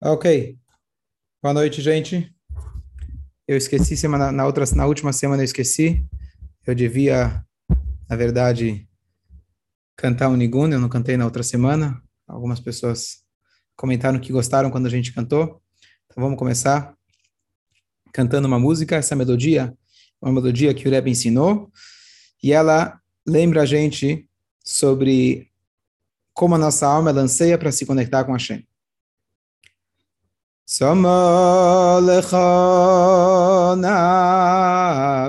Ok. Boa noite, gente. Eu esqueci semana na outra na última semana eu esqueci. Eu devia, na verdade, cantar um nigun, eu não cantei na outra semana. Algumas pessoas comentaram que gostaram quando a gente cantou. Então vamos começar cantando uma música, essa melodia, uma melodia que o Rebbe ensinou, e ela lembra a gente sobre como a nossa alma lanceia para se conectar com a Shem. Sama lecha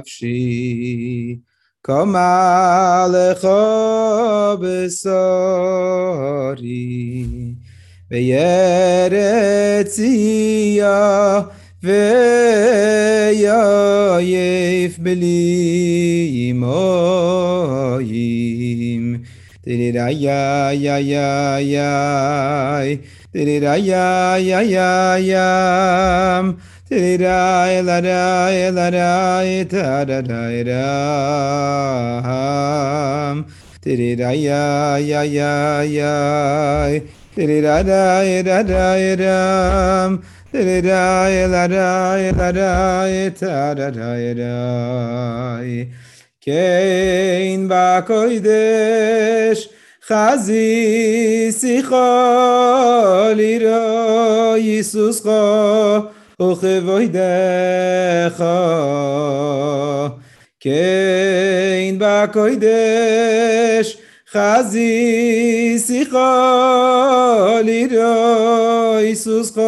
nafshi, Koma lecha besori, Veyere tziya, Veyo yeif beli imoim, Tiriraya, yaya, yaya, yaya, Tiri-ra-ya-ya-ya-yam. Tiri-ra-ya-la-ra-ya-la-ra-ya-ta-ra-ra-ya-ram. Tiri-ra-ya-ya-ya-ya-yay. Tiri-ra-ra-ya-ra-ra-ya-ram. Tiri-ra-ya-la-ra-ya-la-ra-ya-ta-ra-ra-ya-ram. Kein ba koidesh. חזי שיחו לירו ייסוסך וכבוידך כן בקוידש חזי שיחו לירו ייסוסך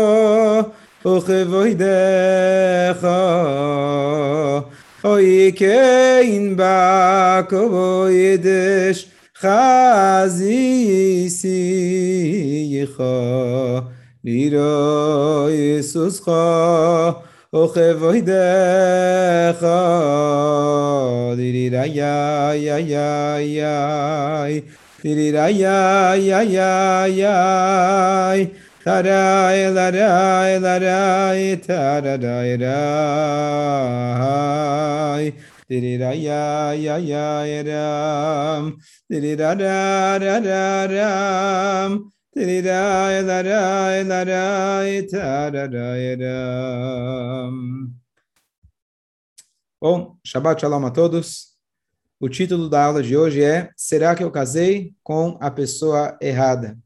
וכבוידך אוי כן בקוידש khazisi kha liro yesus kha o khoyde kha dirira ya ya ya ya dirira ya ya ya ya Tara ila ra ila ra ita ra ra Diriraya ya ya ram Diriradaram Diriraya larai larai tararai ram Bom, Shabbat Shalom a todos. O título da aula de hoje é Será que eu casei com a pessoa errada?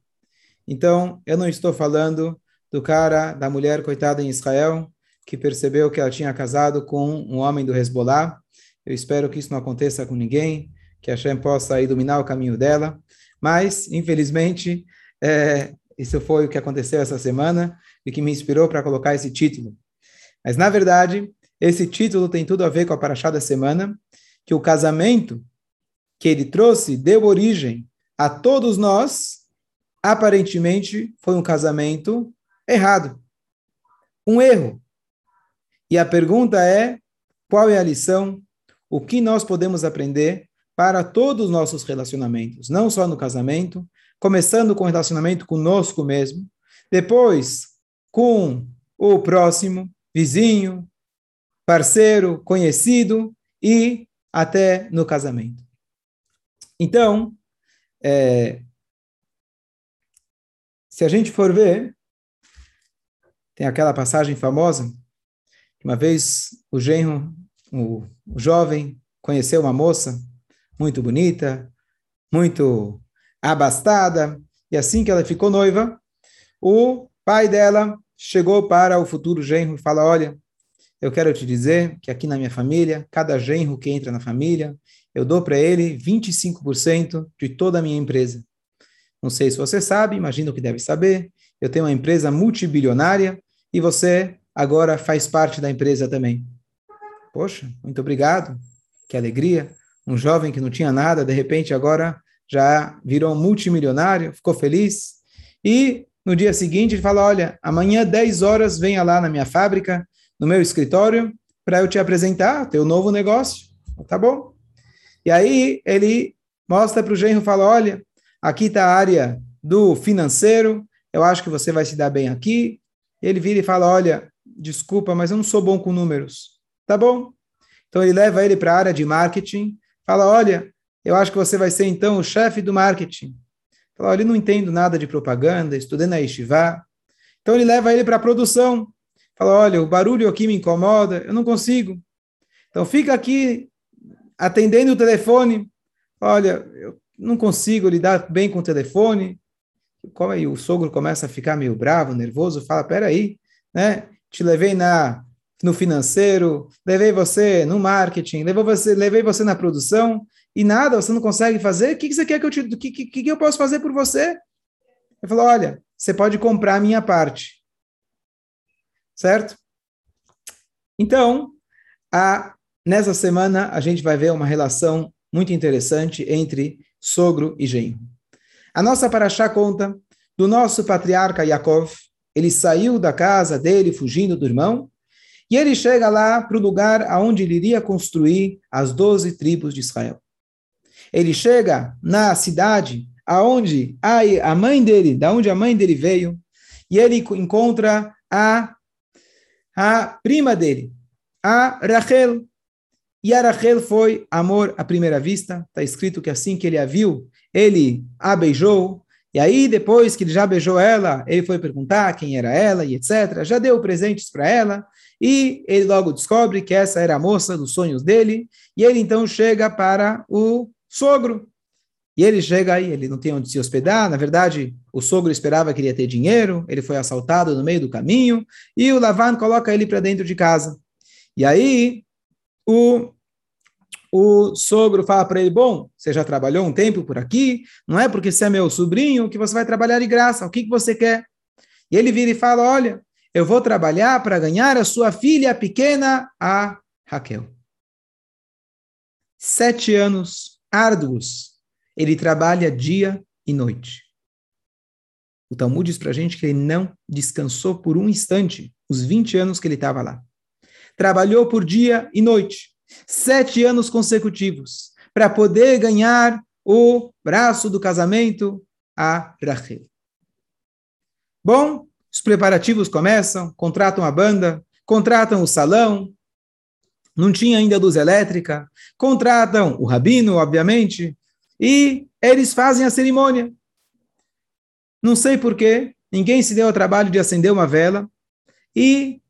Então, eu não estou falando do cara, da mulher coitada em Israel, que percebeu que ela tinha casado com um homem do Hezbollah. Eu espero que isso não aconteça com ninguém, que a Hashem possa iluminar o caminho dela. Mas, infelizmente, é, isso foi o que aconteceu essa semana e que me inspirou para colocar esse título. Mas, na verdade, esse título tem tudo a ver com a Paraxá da semana, que o casamento que ele trouxe deu origem a todos nós aparentemente foi um casamento errado. Um erro. E a pergunta é: qual é a lição? O que nós podemos aprender para todos os nossos relacionamentos, não só no casamento, começando com o relacionamento conosco mesmo, depois com o próximo, vizinho, parceiro, conhecido e até no casamento. Então, é, se a gente for ver, tem aquela passagem famosa, uma vez o genro, o, jovem, conheceu uma moça muito bonita, muito abastada, e assim que ela ficou noiva, o pai dela chegou para o futuro genro e fala: Olha, eu quero te dizer que aqui na minha família, cada genro que entra na família, eu dou para ele 25% de toda a minha empresa. Não sei se você sabe, imagino que deve saber. Eu tenho uma empresa multibilionária e você agora faz parte da empresa também. Poxa, muito obrigado. Que alegria. Um jovem que não tinha nada, de repente agora já virou um multimilionário, ficou feliz. E no dia seguinte ele fala: Olha, amanhã 10 horas venha lá na minha fábrica, no meu escritório, para eu te apresentar teu novo negócio. Tá bom? E aí ele mostra para o genro e fala: Olha, aqui está a área do financeiro, eu acho que você vai se dar bem aqui. Ele vira e fala: Olha, desculpa, mas eu não sou bom com números. Tá bom? Então ele leva ele para a área de marketing, fala: Olha, eu acho que você vai ser então o chefe do marketing. Fala: Olha, não entendo nada de propaganda, estudei na Yeshiva. Então ele leva ele para a produção. Fala, olha, o barulho aqui me incomoda, eu não consigo. Então fica aqui atendendo o telefone. Olha, eu não consigo lidar bem com o telefone. Como aí o sogro começa a ficar meio bravo, nervoso, fala, peraí, né? Te levei na no financeiro, levei você no marketing, levei você, levei você na produção e nada, você não consegue fazer. O que, que você quer que eu te, que, que, que eu posso fazer por você? Ele falou, olha, você pode comprar a minha parte, certo? Então, a, nessa semana a gente vai ver uma relação muito interessante entre sogro e genro. A nossa paraxá conta do nosso patriarca Yaakov. Ele saiu da casa dele, fugindo do irmão, e ele chega lá para o lugar aonde ele iria construir as doze tribos de Israel. Ele chega na cidade aonde a, mãe dele, da onde a mãe dele veio, e ele encontra a, a prima dele, a Rachel. E a Rachel foi amor à primeira vista. Está escrito que assim que ele a viu, ele a beijou. E aí, depois que ele já beijou ela, ele foi perguntar quem era ela e etc. Já deu presentes para ela. E ele logo descobre que essa era a moça dos sonhos dele, e ele então chega para o sogro. E ele chega aí, ele não tem onde se hospedar, na verdade, o sogro esperava que ele ia ter dinheiro, ele foi assaltado no meio do caminho, e o Lavan coloca ele para dentro de casa. E aí, o, o sogro fala para ele, bom, você já trabalhou um tempo por aqui, não é porque você é meu sobrinho que você vai trabalhar de graça, o que, que você quer? E ele vira e fala, olha, eu vou trabalhar para ganhar a sua filha pequena, a Raquel. Sete anos árduos. Ele trabalha dia e noite. O Talmud diz para a gente que ele não descansou por um instante, os 20 anos que ele estava lá. Trabalhou por dia e noite, sete anos consecutivos, para poder ganhar o braço do casamento a Rachel. Bom, os preparativos começam, contratam a banda, contratam o salão, não tinha ainda luz elétrica, contratam o rabino, obviamente, e eles fazem a cerimônia. Não sei porquê, ninguém se deu ao trabalho de acender uma vela, e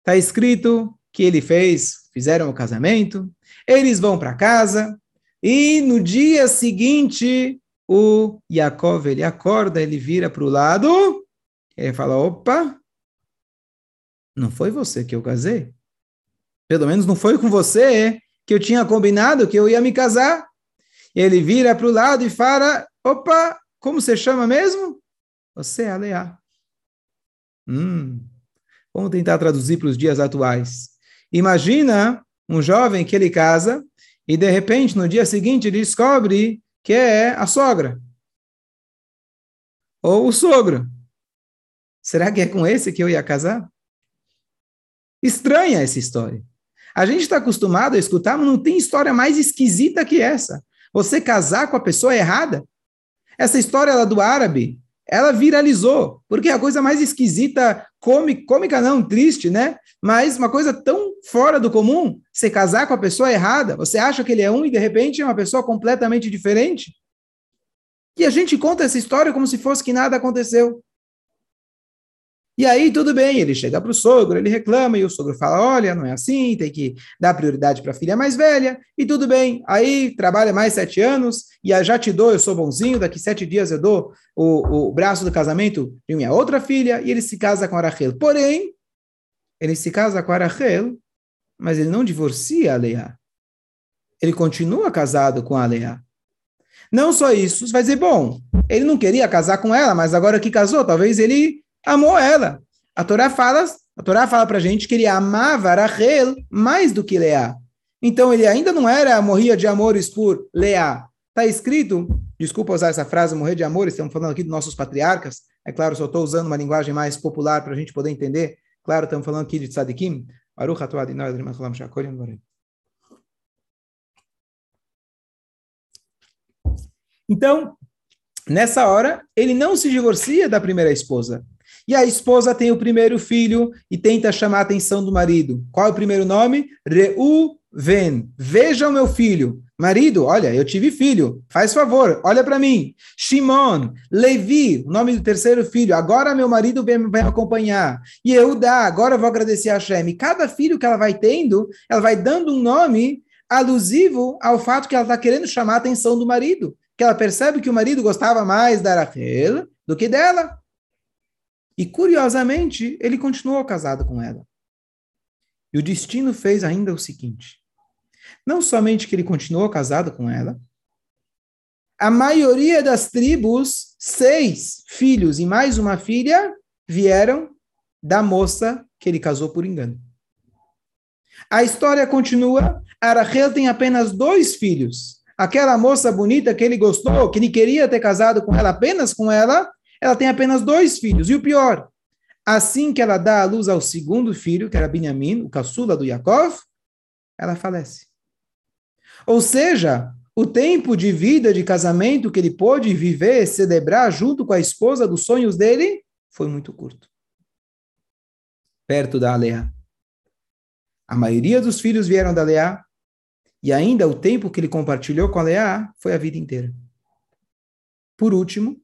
está escrito que ele fez, fizeram o casamento, eles vão para casa, e no dia seguinte, o Yaakov, ele acorda, ele vira para o lado, ele fala: opa, não foi você que eu casei. Pelo menos não foi com você que eu tinha combinado que eu ia me casar. Ele vira para o lado e fala: opa, como você chama mesmo? Você é Aleá. Hum, vamos tentar traduzir para os dias atuais. Imagina um jovem que ele casa e de repente no dia seguinte ele descobre que é a sogra ou o sogro. Será que é com esse que eu ia casar? Estranha essa história. A gente está acostumado a escutar, mas não tem história mais esquisita que essa. Você casar com a pessoa errada? Essa história lá do árabe, ela viralizou, porque é a coisa mais esquisita, cômica, não, triste, né? Mas uma coisa tão fora do comum, você casar com a pessoa errada, você acha que ele é um e de repente é uma pessoa completamente diferente. E a gente conta essa história como se fosse que nada aconteceu. E aí, tudo bem, ele chega para o sogro, ele reclama, e o sogro fala: olha, não é assim, tem que dar prioridade para a filha mais velha, e tudo bem. Aí trabalha mais sete anos, e já te dou, eu sou bonzinho, daqui sete dias eu dou o, o braço do casamento de minha outra filha, e ele se casa com a Rachel. Porém, ele se casa com a Rachel, mas ele não divorcia a Leia. Ele continua casado com a Leia. Não só isso, você vai dizer, bom, ele não queria casar com ela, mas agora que casou, talvez ele amou ela. A Torá fala, a Torá fala pra gente que ele amava Rachel mais do que Leá. Então ele ainda não era morria de amores por Leá. Está escrito, desculpa usar essa frase, morrer de amores, estamos falando aqui dos nossos patriarcas. É claro, só estou usando uma linguagem mais popular para a gente poder entender. Claro, estamos falando aqui de Tzadikim. Então, nessa hora, ele não se divorcia da primeira esposa. E a esposa tem o primeiro filho e tenta chamar a atenção do marido. Qual é o primeiro nome? Reu Ven, veja o meu filho. Marido, olha, eu tive filho, faz favor, olha para mim. Shimon, Levi, o nome do terceiro filho, agora meu marido vem, me acompanhar. E Eudá, agora eu vou agradecer a Hashem. Cada filho que ela vai tendo, ela vai dando um nome alusivo ao fato que ela está querendo chamar a atenção do marido. Que ela percebe que o marido gostava mais da Rachel do que dela. E curiosamente, ele continuou casado com ela. E o destino fez ainda o seguinte: não somente que ele continuou casado com ela, a maioria das tribos, seis filhos e mais uma filha, vieram da moça que ele casou por engano. A história continua. Arachel tem apenas dois filhos. Aquela moça bonita que ele gostou, que ele queria ter casado com ela, apenas com ela, ela tem apenas dois filhos. E o pior, assim que ela dá à luz ao segundo filho, que era Benjamim, o caçula do Yaakov, ela falece. Ou seja, o tempo de vida de casamento que ele pôde viver, celebrar junto com a esposa dos sonhos dele, foi muito curto. Perto da Alea. A maioria dos filhos vieram da Leá, e ainda o tempo que ele compartilhou com a Leá foi a vida inteira. Por último,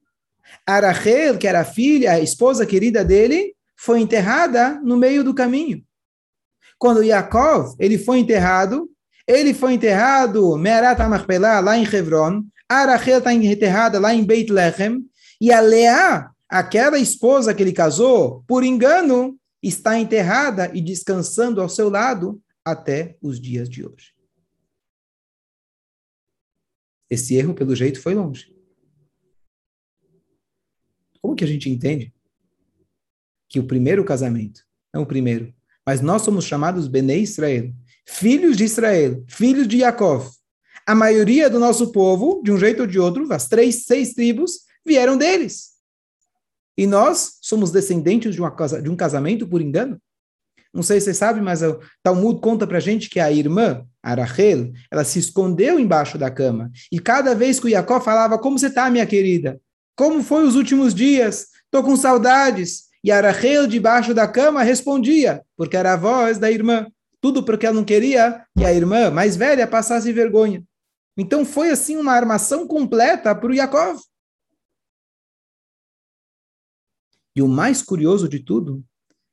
Arachel, que era a filha, a esposa querida dele, foi enterrada no meio do caminho. Quando Yaakov, ele foi enterrado, ele foi enterrado Merat HaMachpelah, lá em Hebron, Arachel está enterrada lá em Beit Lechem, e a Leá, aquela esposa que ele casou, por engano, está enterrada e descansando ao seu lado até os dias de hoje. Esse erro, pelo jeito, foi longe. Como que a gente entende que o primeiro casamento, não o primeiro, mas nós somos chamados Bnei Israel, filhos de Israel, filhos de Yaakov. A maioria do nosso povo, de um jeito ou de outro, as três, seis tribos, vieram deles. E nós somos descendentes de, uma, de um casamento por engano? Não sei se você sabe, mas o Talmud conta pra gente que a irmã, Arachel, ela se escondeu embaixo da cama. E cada vez que o Jacó falava, como você está, minha querida? Como foi os últimos dias? Estou com saudades. E Arachel, debaixo da cama, respondia, porque era a voz da irmã. Tudo porque ela não queria que a irmã mais velha passasse vergonha. Então foi assim uma armação completa para o Yaakov. E o mais curioso de tudo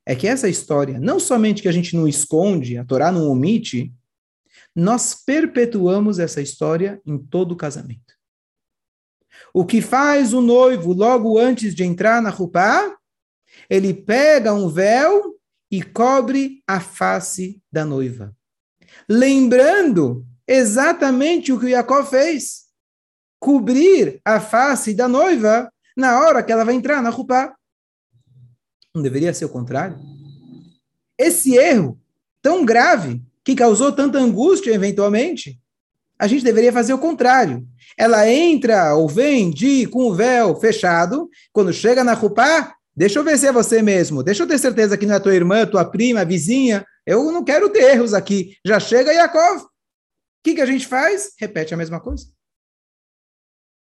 é que essa história, não somente que a gente não esconde, a Torá não omite, nós perpetuamos essa história em todo o casamento. O que faz o noivo logo antes de entrar na rupá? Ele pega um véu e cobre a face da noiva. Lembrando exatamente o que Jacó fez. Cobrir a face da noiva na hora que ela vai entrar na rupá. Não deveria ser o contrário? Esse erro tão grave, que causou tanta angústia eventualmente, a gente deveria fazer o contrário. Ela entra ou vem de com o véu fechado, quando chega na Rupá, deixa eu ver se é você mesmo, deixa eu ter certeza que não é tua irmã, tua prima, vizinha, eu não quero ter erros aqui. Já chega Yaakov. O que, que a gente faz? Repete a mesma coisa.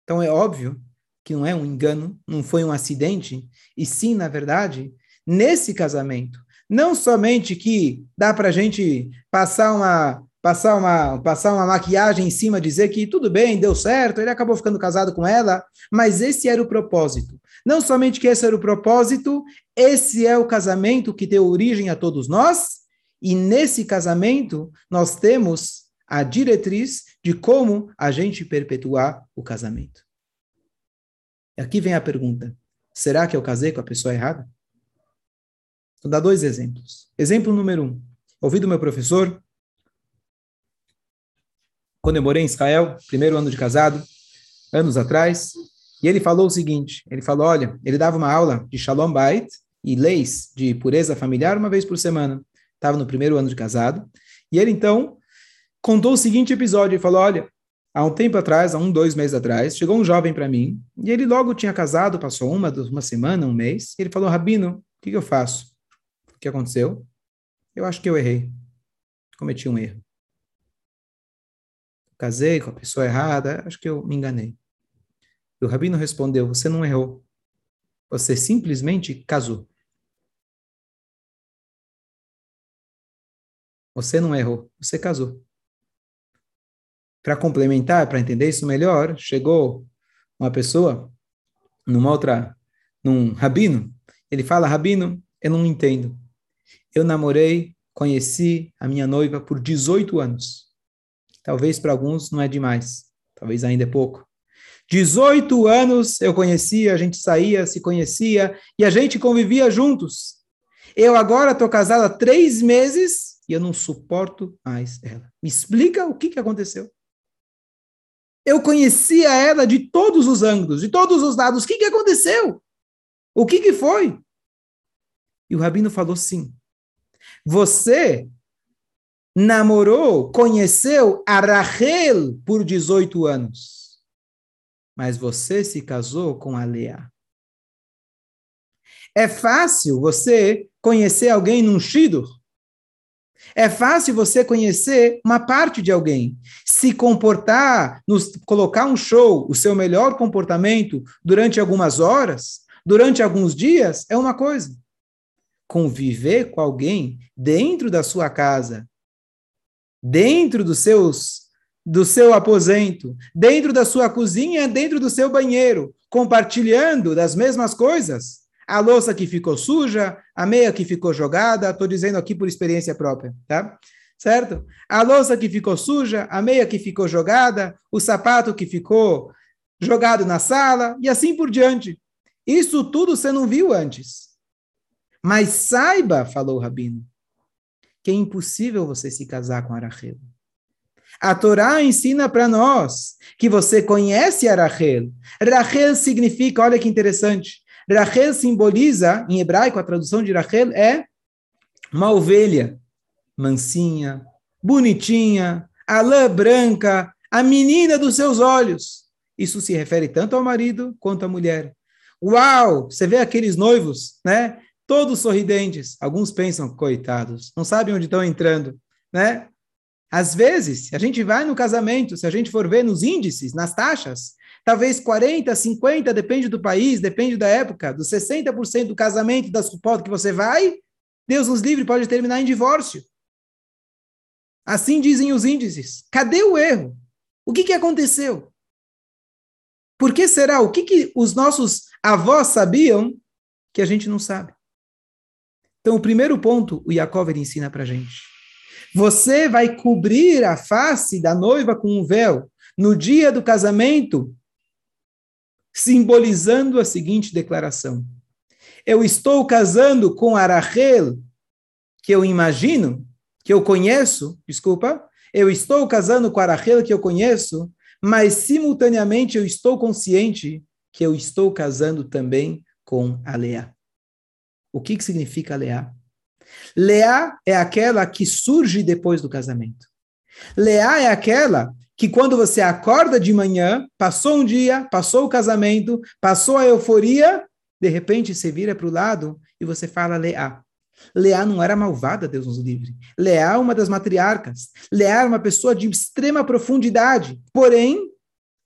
Então é óbvio que não é um engano, não foi um acidente, e sim, na verdade, nesse casamento, não somente que dá para a gente passar uma, passar, uma, passar uma maquiagem em cima, dizer que tudo bem, deu certo, ele acabou ficando casado com ela, mas esse era o propósito. Não somente que esse era o propósito, esse é o casamento que deu origem a todos nós, e nesse casamento nós temos a diretriz de como a gente perpetuar o casamento. Aqui vem a pergunta: será que eu casei com a pessoa errada? Vou dar dois exemplos. Exemplo número um: ouvi do meu professor, quando eu morei em Israel, primeiro ano de casado, anos atrás, e ele falou o seguinte: ele falou, olha, ele dava uma aula de Shalom Bait e leis de pureza familiar uma vez por semana. Estava no primeiro ano de casado, e ele então contou o seguinte episódio: ele falou, olha, há um tempo atrás, há um, dois meses atrás, chegou um jovem para mim, e ele logo tinha casado, passou uma, uma semana, um mês, e ele falou, Rabino, o que, que eu faço? O que aconteceu? Eu acho que eu errei. Cometi um erro. Casei com a pessoa errada, acho que eu me enganei. E o Rabino respondeu, você não errou. Você simplesmente casou. Você não errou, você casou. Para complementar, para entender isso melhor, chegou uma pessoa numa outra, num rabino. Ele fala, rabino, eu não entendo. Eu namorei, conheci a minha noiva por 18 anos. Talvez para alguns não é demais, talvez ainda é pouco. 18 anos eu conhecia, a gente saía, se conhecia e a gente convivia juntos. Eu agora estou casada há três meses e eu não suporto mais ela. Me explica o que, que aconteceu. Eu conhecia ela de todos os ângulos, de todos os lados. O que, que aconteceu? O que, que foi? E o rabino falou sim. Você namorou, conheceu a Rachel por 18 anos. Mas você se casou com a Lea. É fácil você conhecer alguém num shidur. É fácil você conhecer uma parte de alguém, se comportar, nos, colocar um show, o seu melhor comportamento durante algumas horas, durante alguns dias, é uma coisa. Conviver com alguém dentro da sua casa, dentro dos seus do seu aposento, dentro da sua cozinha, dentro do seu banheiro, compartilhando das mesmas coisas, a louça que ficou suja, a meia que ficou jogada, estou dizendo aqui por experiência própria, tá? Certo? A louça que ficou suja, a meia que ficou jogada, o sapato que ficou jogado na sala e assim por diante. Isso tudo você não viu antes. Mas saiba, falou o rabino, que é impossível você se casar com Arachel. A Torá ensina para nós que você conhece Arachel. Rachel significa, olha que interessante, Rachel simboliza, em hebraico, a tradução de Rachel é uma ovelha, mansinha, bonitinha, a lã branca, a menina dos seus olhos. Isso se refere tanto ao marido quanto à mulher. Uau! Você vê aqueles noivos, né? Todos sorridentes. Alguns pensam, coitados, não sabem onde estão entrando, né? Às vezes, se a gente vai no casamento, se a gente for ver nos índices, nas taxas, talvez 40, 50, depende do país, depende da época, dos 60% do casamento das suporte que você vai, Deus nos livre, pode terminar em divórcio. Assim dizem os índices. Cadê o erro? O que, que aconteceu? Por que será? O que, que os nossos avós sabiam que a gente não sabe? Então, o primeiro ponto, o Yaakov ensina para gente. Você vai cobrir a face da noiva com um véu no dia do casamento simbolizando a seguinte declaração: Eu estou casando com Arachel, que eu imagino, que eu conheço, desculpa, eu estou casando com Arachel que eu conheço, mas simultaneamente eu estou consciente que eu estou casando também com a Leá. O que, que significa Leá? Leá é aquela que surge depois do casamento. Leá é aquela que quando você acorda de manhã, passou um dia, passou o casamento, passou a euforia, de repente você vira para o lado e você fala Leá. Leá não era malvada, Deus nos livre. Leá é uma das matriarcas. Leá era uma pessoa de extrema profundidade, porém,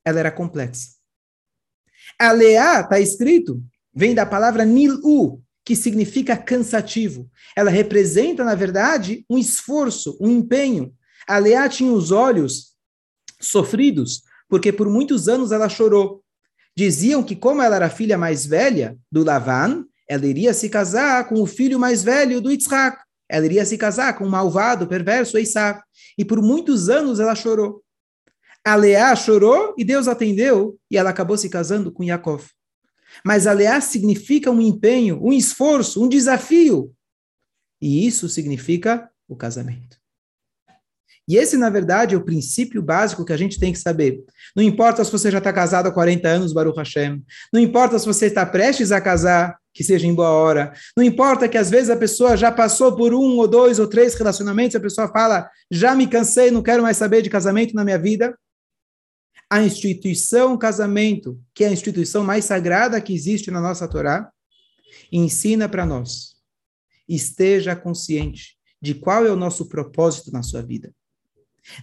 ela era complexa. A Leá, está escrito, vem da palavra Nilu, que significa cansativo. Ela representa, na verdade, um esforço, um empenho. A Leá tinha os olhos sofridos, porque por muitos anos ela chorou. Diziam que, como ela era a filha mais velha do Lavan, ela iria se casar com o filho mais velho do Yitzhak. Ela iria se casar com o malvado, perverso Esav. E por muitos anos ela chorou. A Leá chorou e Deus atendeu e ela acabou se casando com Yaakov. Mas a Leá significa um empenho, um esforço, um desafio. E isso significa o casamento. E esse, na verdade, é o princípio básico que a gente tem que saber. Não importa se você já está casado há 40 anos, Baruch Hashem. Não importa se você está prestes a casar, que seja em boa hora. Não importa que às vezes a pessoa já passou por um ou dois ou três relacionamentos, a pessoa fala, já me cansei, não quero mais saber de casamento na minha vida. A instituição casamento, que é a instituição mais sagrada que existe na nossa Torá, ensina para nós. Esteja consciente de qual é o nosso propósito na sua vida.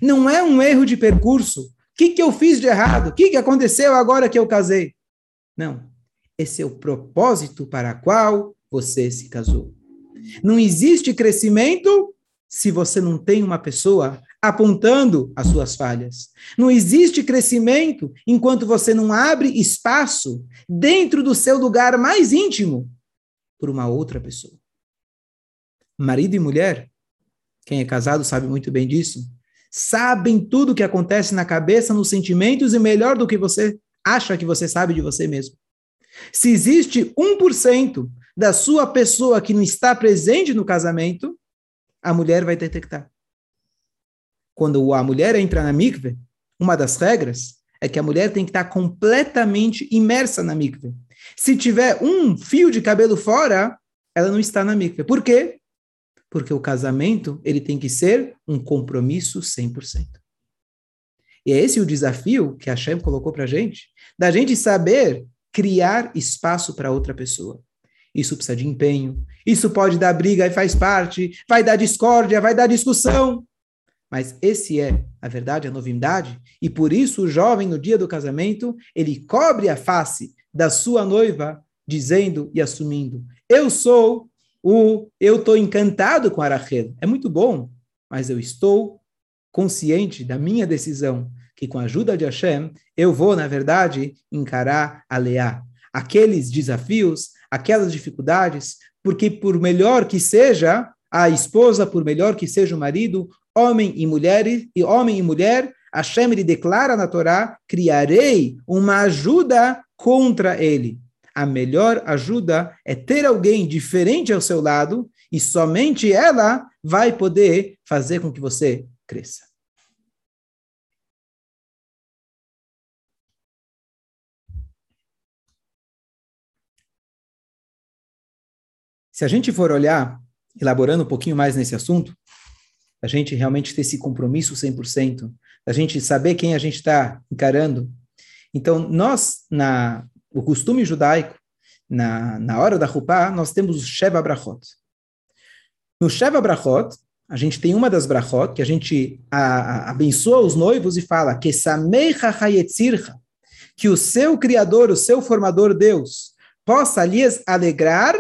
Não é um erro de percurso. O que, que eu fiz de errado? O que, que aconteceu agora que eu casei? Não. Esse é o propósito para qual você se casou. Não existe crescimento se você não tem uma pessoa apontando as suas falhas. Não existe crescimento enquanto você não abre espaço dentro do seu lugar mais íntimo por uma outra pessoa. Marido e mulher, quem é casado sabe muito bem disso, sabem tudo o que acontece na cabeça, nos sentimentos e melhor do que você acha que você sabe de você mesmo. Se existe 1% da sua pessoa que não está presente no casamento, a mulher vai detectar. Quando a mulher entra na mikve, uma das regras é que a mulher tem que estar completamente imersa na mikve. Se tiver um fio de cabelo fora, ela não está na mikve. Por quê? Porque o casamento ele tem que ser um compromisso 100%. E é esse o desafio que a Hashem colocou para a gente, da gente saber criar espaço para outra pessoa. Isso precisa de empenho, isso pode dar briga e faz parte, vai dar discórdia, vai dar discussão. Mas esse é, a verdade, a novidade, e por isso o jovem, no dia do casamento, ele cobre a face da sua noiva, dizendo e assumindo: Eu sou o. Eu estou encantado com Arachel. É muito bom, mas eu estou consciente da minha decisão, que com a ajuda de Hashem, eu vou, na verdade, encarar a Leá. Aqueles desafios, aquelas dificuldades, porque por melhor que seja a esposa, por melhor que seja o marido, homem e mulher, e homem e mulher, Hashem ele declara na Torá, criarei uma ajuda contra ele. A melhor ajuda é ter alguém diferente ao seu lado e somente ela vai poder fazer com que você cresça. Se a gente for olhar, elaborando um pouquinho mais nesse assunto, a gente realmente ter esse compromisso 100%, a gente saber quem a gente está encarando. Então, nós, na o costume judaico, na, na hora da Rupá, nós temos o Sheva Brachot. No Sheva Brachot, a gente tem uma das Brachot, que a gente a, a, abençoa os noivos e fala que que o seu Criador, o seu Formador Deus, possa lhes alegrar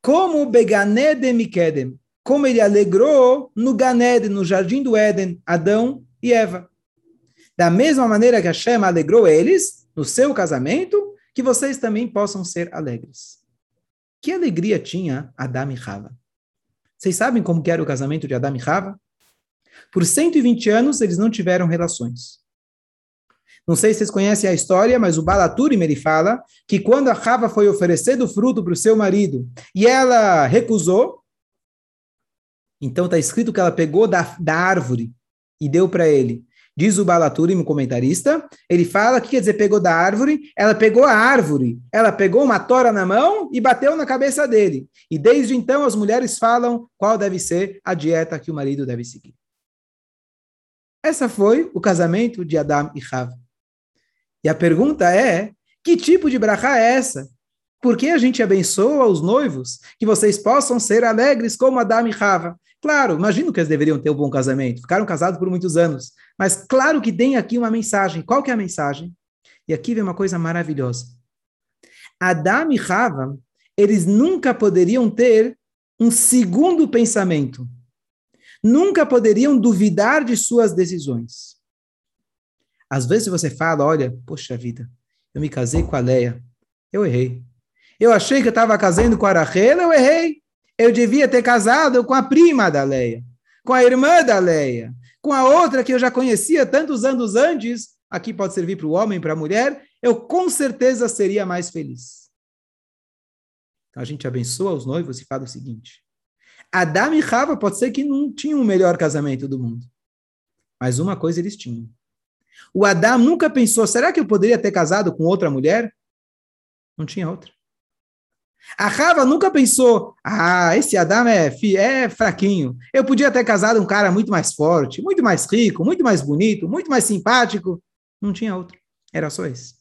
como Begané de Mikedem, como ele alegrou no Ganed, no jardim do Éden, Adão e Eva. Da mesma maneira que Hashem alegrou eles no seu casamento, que vocês também possam ser alegres. Que alegria tinha Adão e Rava? Vocês sabem como era o casamento de Adão e Rava? Por 120 anos eles não tiveram relações. Não sei se vocês conhecem a história, mas o Balaturim ele fala que quando a Rava foi oferecer do fruto para o seu marido e ela recusou, então está escrito que ela pegou da, da árvore e deu para ele. Diz o Balaturim, o comentarista, ele fala que quer dizer pegou da árvore, ela pegou a árvore, ela pegou uma tora na mão e bateu na cabeça dele. E desde então as mulheres falam qual deve ser a dieta que o marido deve seguir. Essa foi o casamento de Adam e Rava. E a pergunta é: que tipo de brachá é essa? Por que a gente abençoa os noivos que vocês possam ser alegres como Adam e Rava? Claro, imagino que eles deveriam ter um bom casamento, ficaram casados por muitos anos, mas claro que tem aqui uma mensagem. Qual que é a mensagem? E aqui vem uma coisa maravilhosa. Adam e Rava, eles nunca poderiam ter um segundo pensamento. Nunca poderiam duvidar de suas decisões. Às vezes você fala, olha, poxa vida, eu me casei com a Leia, eu errei. Eu achei que eu estava casando com a Rachel, eu errei. Eu devia ter casado com a prima da Leia, com a irmã da Leia, com a outra que eu já conhecia tantos anos antes. Aqui pode servir para o homem, para a mulher. Eu com certeza seria mais feliz. Então a gente abençoa os noivos e fala o seguinte: Adão e Rava pode ser que não tinham o melhor casamento do mundo, mas uma coisa eles tinham: o Adão nunca pensou, será que eu poderia ter casado com outra mulher? Não tinha outra. A Rava nunca pensou, ah, esse Adão é, é fraquinho. Eu podia ter casado um cara muito mais forte, muito mais rico, muito mais bonito, muito mais simpático. Não tinha outro. Era só esse.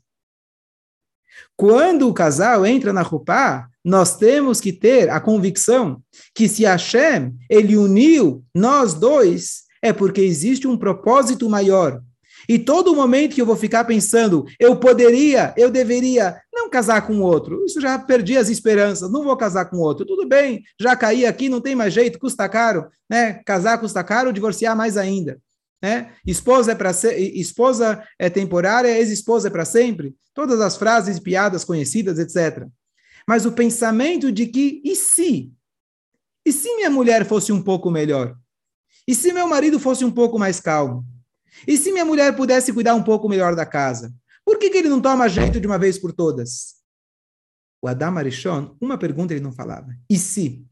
Quando o casal entra na Rupá, nós temos que ter a convicção que se Hashem, ele uniu nós dois, é porque existe um propósito maior. E todo momento que eu vou ficar pensando, eu poderia, eu deveria, não casar com outro, isso já perdi as esperanças, não vou casar com outro, tudo bem, já caí aqui, não tem mais jeito, custa caro, né? Casar custa caro, divorciar mais ainda. Né? Esposa é para esposa é temporária, ex-esposa é para sempre. Todas as frases, piadas conhecidas, etc. Mas o pensamento de que e se? E se minha mulher fosse um pouco melhor? E se meu marido fosse um pouco mais calmo? E se minha mulher pudesse cuidar um pouco melhor da casa? Por que, que ele não toma jeito de uma vez por todas? O Adam Arishon, uma pergunta ele não falava. E se?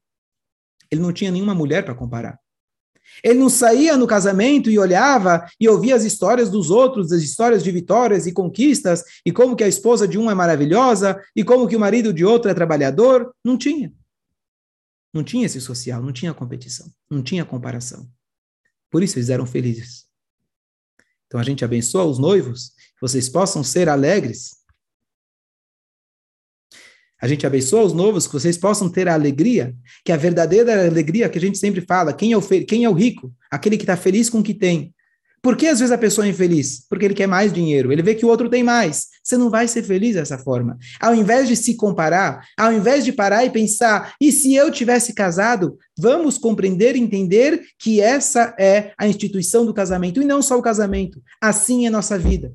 Ele não tinha nenhuma mulher para comparar. Ele não saía no casamento e olhava e ouvia as histórias dos outros, as histórias de vitórias e conquistas, e como que a esposa de um é maravilhosa, e como que o marido de outro é trabalhador. Não tinha. Não tinha esse social, não tinha competição, não tinha comparação. Por isso eles eram felizes. Então a gente abençoa os noivos, vocês possam ser alegres. A gente abençoa os novos, que vocês possam ter a alegria, que a verdadeira alegria que a gente sempre fala, quem é o, quem é o rico? Aquele que está feliz com o que tem. Por que às vezes a pessoa é infeliz? Porque ele quer mais dinheiro, ele vê que o outro tem mais. Você não vai ser feliz dessa forma. Ao invés de se comparar, ao invés de parar e pensar, e se eu tivesse casado, vamos compreender e entender que essa é a instituição do casamento, e não só o casamento. Assim é nossa vida.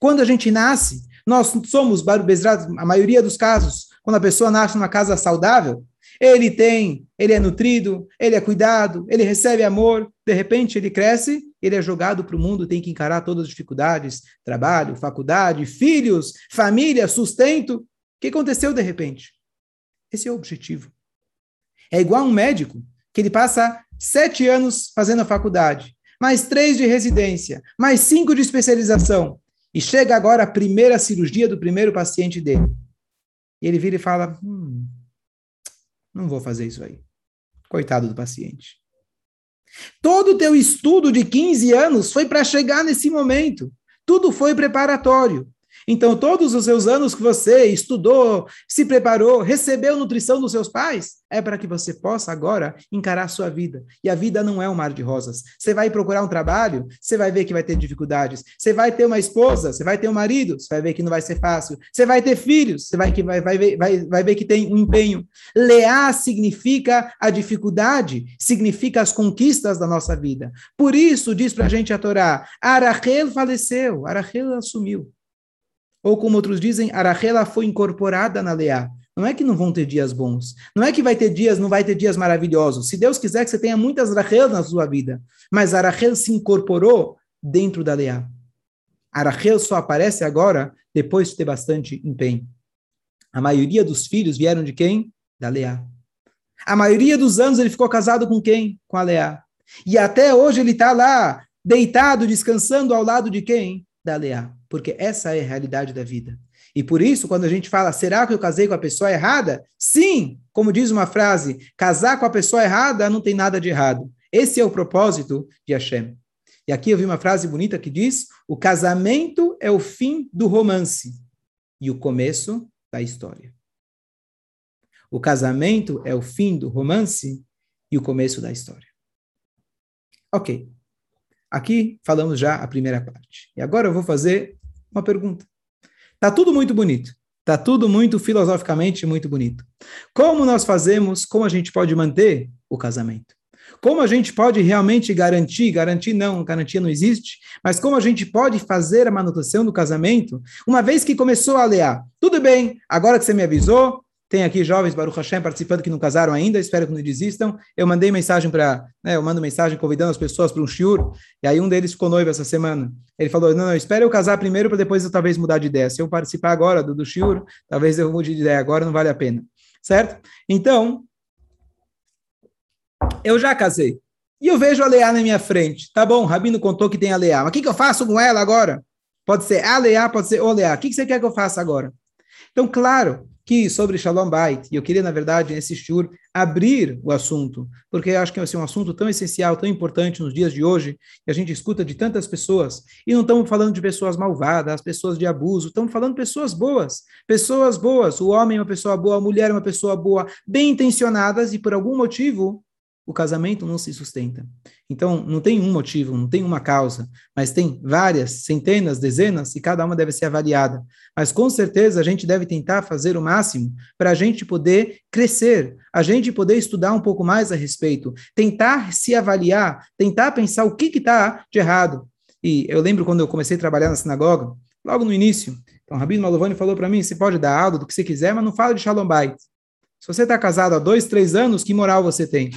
Quando a gente nasce, nós somos, a maioria dos casos, quando a pessoa nasce numa casa saudável, ele tem, ele é nutrido, ele é cuidado, ele recebe amor, de repente ele cresce, ele é jogado para o mundo, tem que encarar todas as dificuldades, trabalho, faculdade, filhos, família, sustento. O que aconteceu de repente? Esse é o objetivo. É igual um médico que ele passa sete anos fazendo a faculdade, mais três de residência, mais cinco de especialização, e chega agora a primeira cirurgia do primeiro paciente dele. E ele vira e fala: hum, não vou fazer isso aí. Coitado do paciente. Todo o teu estudo de 15 anos foi para chegar nesse momento. Tudo foi preparatório. Então, todos os seus anos que você estudou, se preparou, recebeu nutrição dos seus pais, é para que você possa agora encarar a sua vida. E a vida não é um mar de rosas. Você vai procurar um trabalho, você vai ver que vai ter dificuldades. Você vai ter uma esposa, você vai ter um marido, você vai ver que não vai ser fácil. Você vai ter filhos, você vai, que vai, vai, vai, vai ver que tem um empenho. Leá significa a dificuldade, significa as conquistas da nossa vida. Por isso, diz para a gente a Torá, Arachel faleceu, Arachel assumiu. Ou como outros dizem, Arachela foi incorporada na Leá. Não é que não vão ter dias bons. Não é que vai ter dias, não vai ter dias maravilhosos. Se Deus quiser que você tenha muitas Rachel na sua vida. Mas Arachel se incorporou dentro da Leá. Arachel só aparece agora depois de ter bastante empenho. A maioria dos filhos vieram de quem? Da Leá. A maioria dos anos ele ficou casado com quem? Com a Leá. E até hoje ele está lá, deitado, descansando ao lado de quem? Da Leá porque essa é a realidade da vida. E por isso, quando a gente fala, será que eu casei com a pessoa errada? Sim, como diz uma frase, casar com a pessoa errada não tem nada de errado. Esse é o propósito de Hashem. E aqui eu vi uma frase bonita que diz: o casamento é o fim do romance e o começo da história. O casamento é o fim do romance e o começo da história. Ok. Aqui falamos já a primeira parte. E agora eu vou fazer uma pergunta. Tá tudo muito bonito. Tá tudo muito filosoficamente muito bonito. Como nós fazemos, como a gente pode manter o casamento? Como a gente pode realmente garantir, garantir não, garantia não existe, mas como a gente pode fazer a manutenção do casamento, uma vez que começou a lear? Tudo bem, agora que você me avisou, tem aqui jovens Baruch Hashem participando que não casaram ainda, espero que não desistam. Eu mandei mensagem para, né, eu mando mensagem convidando as pessoas para um shiur, e aí um deles ficou noivo essa semana. Ele falou: "Não, não, espera eu casar primeiro para depois eu talvez mudar de ideia. Se eu participar agora do, do shiur, talvez eu mude de ideia agora, não vale a pena". Certo? Então, eu já casei. E eu vejo a Leá na minha frente. Tá bom, o Rabino contou que tem a Leá. Mas o que, que eu faço com ela agora? Pode ser a Leá, pode ser o Leá. O que, que você quer que eu faça agora? Então, claro, que sobre Shalom Bait, e eu queria, na verdade, nesse shur, abrir o assunto, porque eu acho que é um assunto tão essencial, tão importante nos dias de hoje, que a gente escuta de tantas pessoas, e não estamos falando de pessoas malvadas, pessoas de abuso, estamos falando de pessoas boas, pessoas boas, o homem é uma pessoa boa, a mulher é uma pessoa boa, bem intencionadas, e por algum motivo o casamento não se sustenta. Então, não tem um motivo, não tem uma causa, mas tem várias, centenas, dezenas, e cada uma deve ser avaliada. Mas com certeza a gente deve tentar fazer o máximo para a gente poder crescer, a gente poder estudar um pouco mais a respeito, tentar se avaliar, tentar pensar o que está de errado. E eu lembro quando eu comecei a trabalhar na sinagoga, logo no início, então o Rabino Malovani falou para mim, você pode dar aula do que você quiser, mas não fala de Shalom Bait. Se você está casado há dois, três anos, que moral você tem?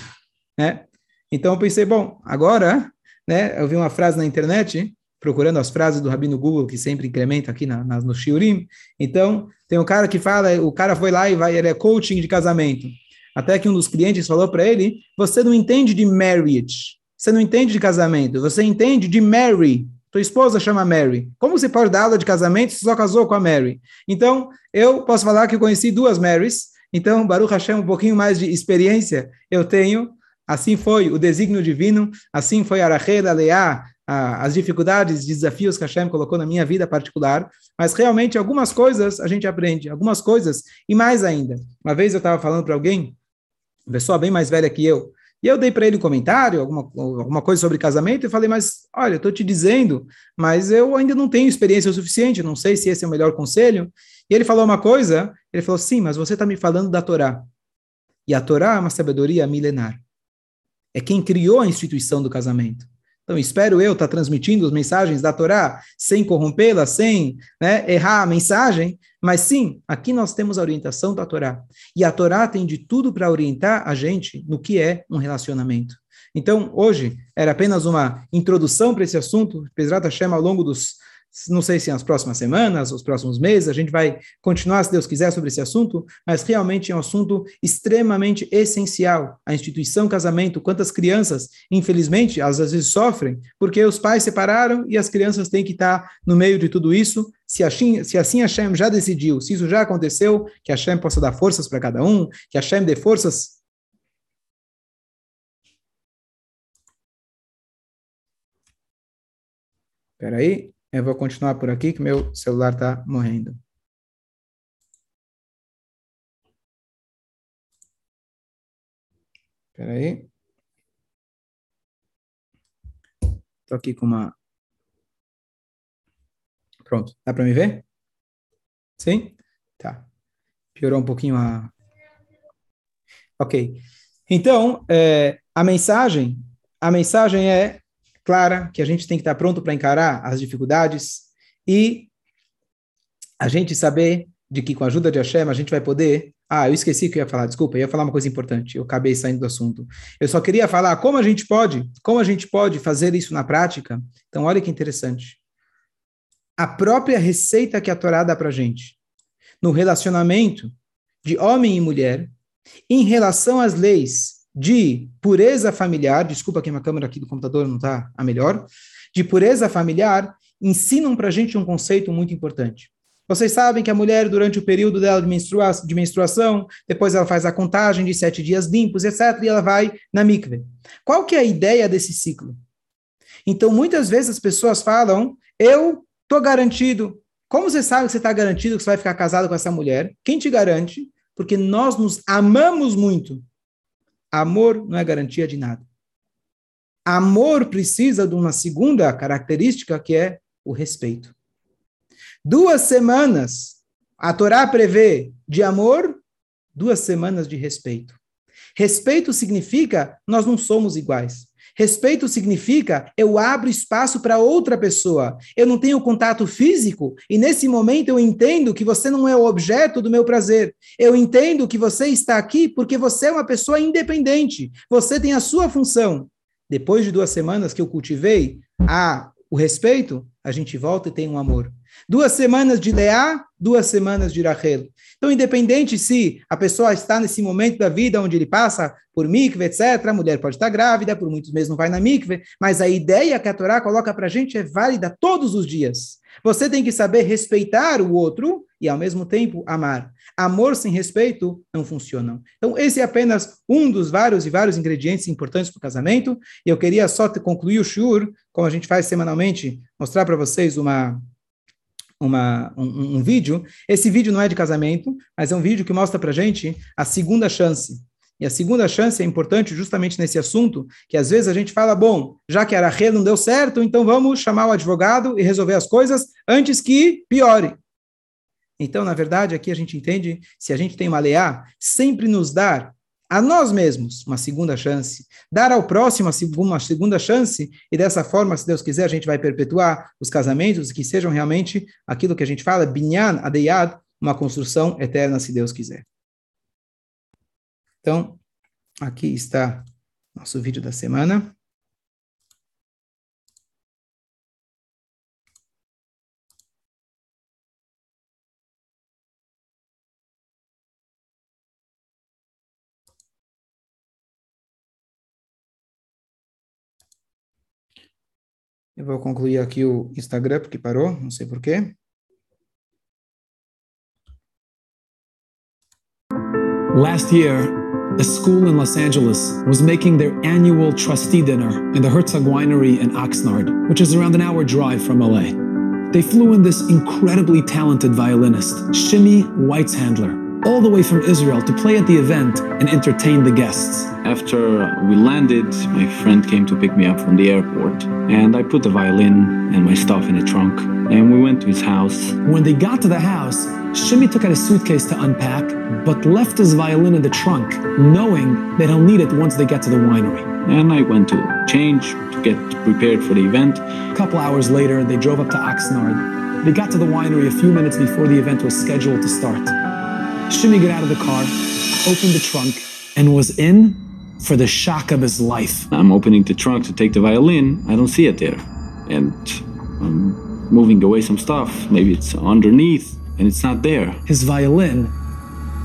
Né? Então eu pensei, bom, agora, né, eu vi uma frase na internet, procurando as frases do Rabino Google, que sempre incrementa aqui na, na, no Shiurim. Então, tem um cara que fala, o cara foi lá e vai, ele é coaching de casamento. Até que um dos clientes falou para ele, você não entende de marriage, você não entende de casamento, você entende de Mary. Tua esposa chama Mary. Como você pode dar aula de casamento se só casou com a Mary? Então, eu posso falar que eu conheci duas Marys. Então, Baruch Hashem, um pouquinho mais de experiência eu tenho Assim foi o desígnio divino, assim foi a Rachel, a Leá, as dificuldades, desafios que Hashem colocou na minha vida particular, mas realmente algumas coisas a gente aprende, algumas coisas, e mais ainda. Uma vez eu estava falando para alguém, uma pessoa bem mais velha que eu, e eu dei para ele um comentário, alguma, alguma coisa sobre casamento, e falei, mas olha, estou te dizendo, mas eu ainda não tenho experiência o suficiente, não sei se esse é o melhor conselho. E ele falou uma coisa, ele falou, sim, mas você está me falando da Torá. E a Torá é uma sabedoria milenar é quem criou a instituição do casamento. Então, espero eu estar tá transmitindo as mensagens da Torá sem corrompê-la, sem né, errar a mensagem, mas sim, aqui nós temos a orientação da Torá. E a Torá tem de tudo para orientar a gente no que é um relacionamento. Então, hoje, era apenas uma introdução para esse assunto. Pesrat Hashem, ao longo dos não sei se nas próximas semanas, os próximos meses, a gente vai continuar, se Deus quiser, sobre esse assunto, mas realmente é um assunto extremamente essencial. A instituição casamento, quantas crianças, infelizmente, às vezes sofrem, porque os pais separaram e as crianças têm que estar no meio de tudo isso. Se assim, se assim Hashem já decidiu, se isso já aconteceu, que Hashem possa dar forças para cada um, que Hashem dê forças Espera aí. Eu vou continuar por aqui, que meu celular está morrendo. Espera aí. Estou aqui com uma... Pronto. Dá para me ver? Sim? Tá. Piorou um pouquinho a... Ok. Então, é, a mensagem, a mensagem é clara, que a gente tem que estar pronto para encarar as dificuldades e a gente saber de que com a ajuda de Hashem a gente vai poder. Ah, eu esqueci que eu ia falar, desculpa, eu ia falar uma coisa importante, eu acabei saindo do assunto. Eu só queria falar como a gente pode, como a gente pode fazer isso na prática. Então, olha que interessante. A própria receita que a Torá dá para gente no relacionamento de homem e mulher em relação às leis de pureza familiar, desculpa que a câmera aqui do computador não está a melhor, de pureza familiar, ensinam para a gente um conceito muito importante. Vocês sabem que a mulher, durante o período dela de, menstrua de menstruação, depois ela faz a contagem de sete dias limpos, etc., e ela vai na mikve. Qual que é a ideia desse ciclo? Então, muitas vezes as pessoas falam, eu estou garantido. Como você sabe que você está garantido que você vai ficar casado com essa mulher? Quem te garante? Porque nós nos amamos muito. Amor não é garantia de nada. Amor precisa de uma segunda característica que é o respeito. Duas semanas, a Torá prevê de amor, duas semanas de respeito. Respeito significa nós não somos iguais. Respeito significa eu abro espaço para outra pessoa. Eu não tenho contato físico e nesse momento eu entendo que você não é o objeto do meu prazer. Eu entendo que você está aqui porque você é uma pessoa independente. Você tem a sua função. Depois de duas semanas que eu cultivei a, o respeito, a gente volta e tem um amor. Duas semanas de Leá, duas semanas de Rachel. Então, independente se a pessoa está nesse momento da vida onde ele passa por mikve, etc., a mulher pode estar grávida, por muitos meses não vai na mikve, mas a ideia que a Torá coloca para a gente é válida todos os dias. Você tem que saber respeitar o outro e, ao mesmo tempo, amar. Amor sem respeito não funciona. Então, esse é apenas um dos vários e vários ingredientes importantes para o casamento. E eu queria só concluir o shur, como a gente faz semanalmente, mostrar para vocês uma uma, um, um, vídeo. Esse vídeo não é de casamento, mas é um vídeo que mostra para gente a segunda chance. E a segunda chance é importante justamente nesse assunto, que às vezes a gente fala, bom, já que a Rachel não deu certo, então vamos chamar o advogado e resolver as coisas antes que piore. Então, na verdade, aqui a gente entende, se a gente tem uma leá, sempre nos dar a nós mesmos uma segunda chance, dar ao próximo uma segunda chance, e dessa forma, se Deus quiser, a gente vai perpetuar os casamentos que sejam realmente aquilo que a gente fala, binyan adeyad, uma construção eterna, se Deus quiser. Então, aqui está nosso vídeo da semana. Eu vou concluir aqui o Instagram, porque parou, não sei porquê. Last year, a school in Los Angeles was making their annual trustee dinner in the Herzog Winery in Oxnard, which is around an hour drive from LA. They flew in this incredibly talented violinist, Shimi Weitzhandler, all the way from Israel to play at the event and entertain the guests. After we landed, my friend came to pick me up from the airport, and I put the violin and my stuff in the trunk, and we went to his house. When they got to the house, Shimi took out a suitcase to unpack, but left his violin in the trunk, knowing that he'll need it once they get to the winery. And I went to change to get prepared for the event. A couple hours later, they drove up to Oxnard. They got to the winery a few minutes before the event was scheduled to start. Shimmy got out of the car, opened the trunk, and was in for the shock of his life. I'm opening the trunk to take the violin. I don't see it there. And I'm moving away some stuff. Maybe it's underneath, and it's not there. His violin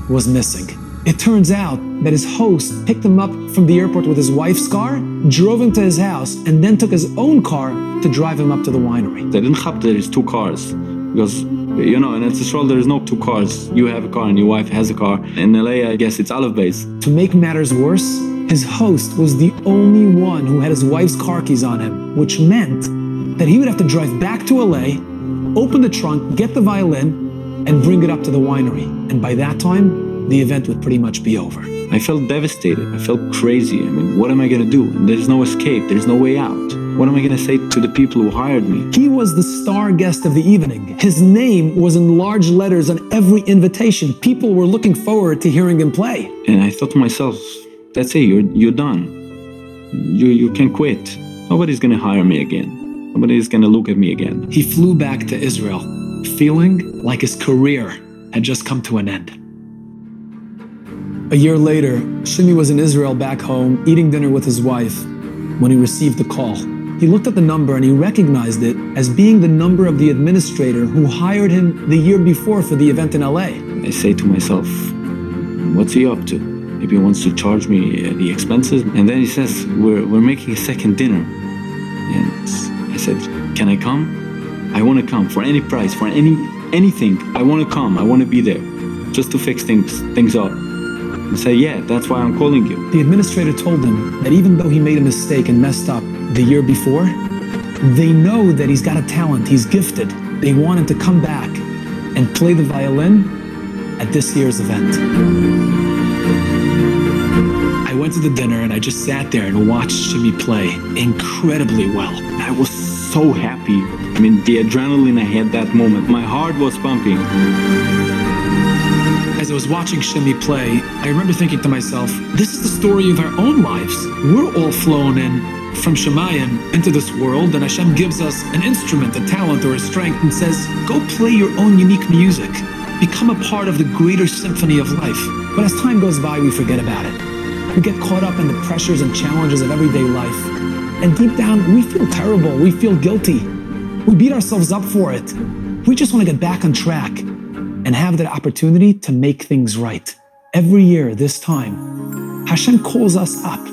was missing. It turns out that his host picked him up from the airport with his wife's car, drove him to his house, and then took his own car to drive him up to the winery. They didn't have there is two cars because you know in Israel there is no two cars. You have a car and your wife has a car. In LA, I guess it's olive base. To make matters worse, his host was the only one who had his wife's car keys on him, which meant that he would have to drive back to LA, open the trunk, get the violin, and bring it up to the winery. And by that time, the event would pretty much be over. I felt devastated. I felt crazy. I mean, what am I going to do? And there's no escape. There's no way out. What am I going to say to the people who hired me? He was the star guest of the evening. His name was in large letters on every invitation. People were looking forward to hearing him play. And I thought to myself, that's it. You're you're done. You you can quit. Nobody's going to hire me again. Nobody's going to look at me again. He flew back to Israel, feeling like his career had just come to an end. A year later, Shimi was in Israel back home, eating dinner with his wife, when he received the call. He looked at the number and he recognized it as being the number of the administrator who hired him the year before for the event in LA. I say to myself, what's he up to? Maybe he wants to charge me uh, the expenses. And then he says, we're, we're making a second dinner. And I said, can I come? I want to come for any price, for any anything. I want to come. I want to be there just to fix things things up. and say, yeah, that's why I'm calling you. The administrator told him that even though he made a mistake and messed up the year before, they know that he's got a talent, he's gifted. They want him to come back and play the violin at this year's event. I went to the dinner and I just sat there and watched Jimmy play incredibly well. I was so happy. I mean, the adrenaline I had that moment, my heart was pumping. As I was watching Shimmy play, I remember thinking to myself, this is the story of our own lives. We're all flown in from Shemayim into this world, and Hashem gives us an instrument, a talent, or a strength, and says, go play your own unique music. Become a part of the greater symphony of life. But as time goes by, we forget about it. We get caught up in the pressures and challenges of everyday life. And deep down, we feel terrible. We feel guilty. We beat ourselves up for it. We just want to get back on track and have that opportunity to make things right. Every year, this time, Hashem calls us up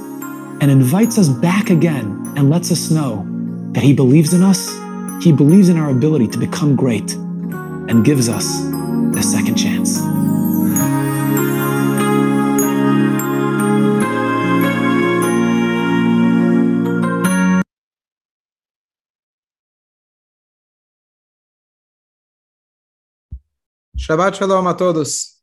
and invites us back again and lets us know that He believes in us, He believes in our ability to become great, and gives us a second chance. Shabbat Shalom a todos.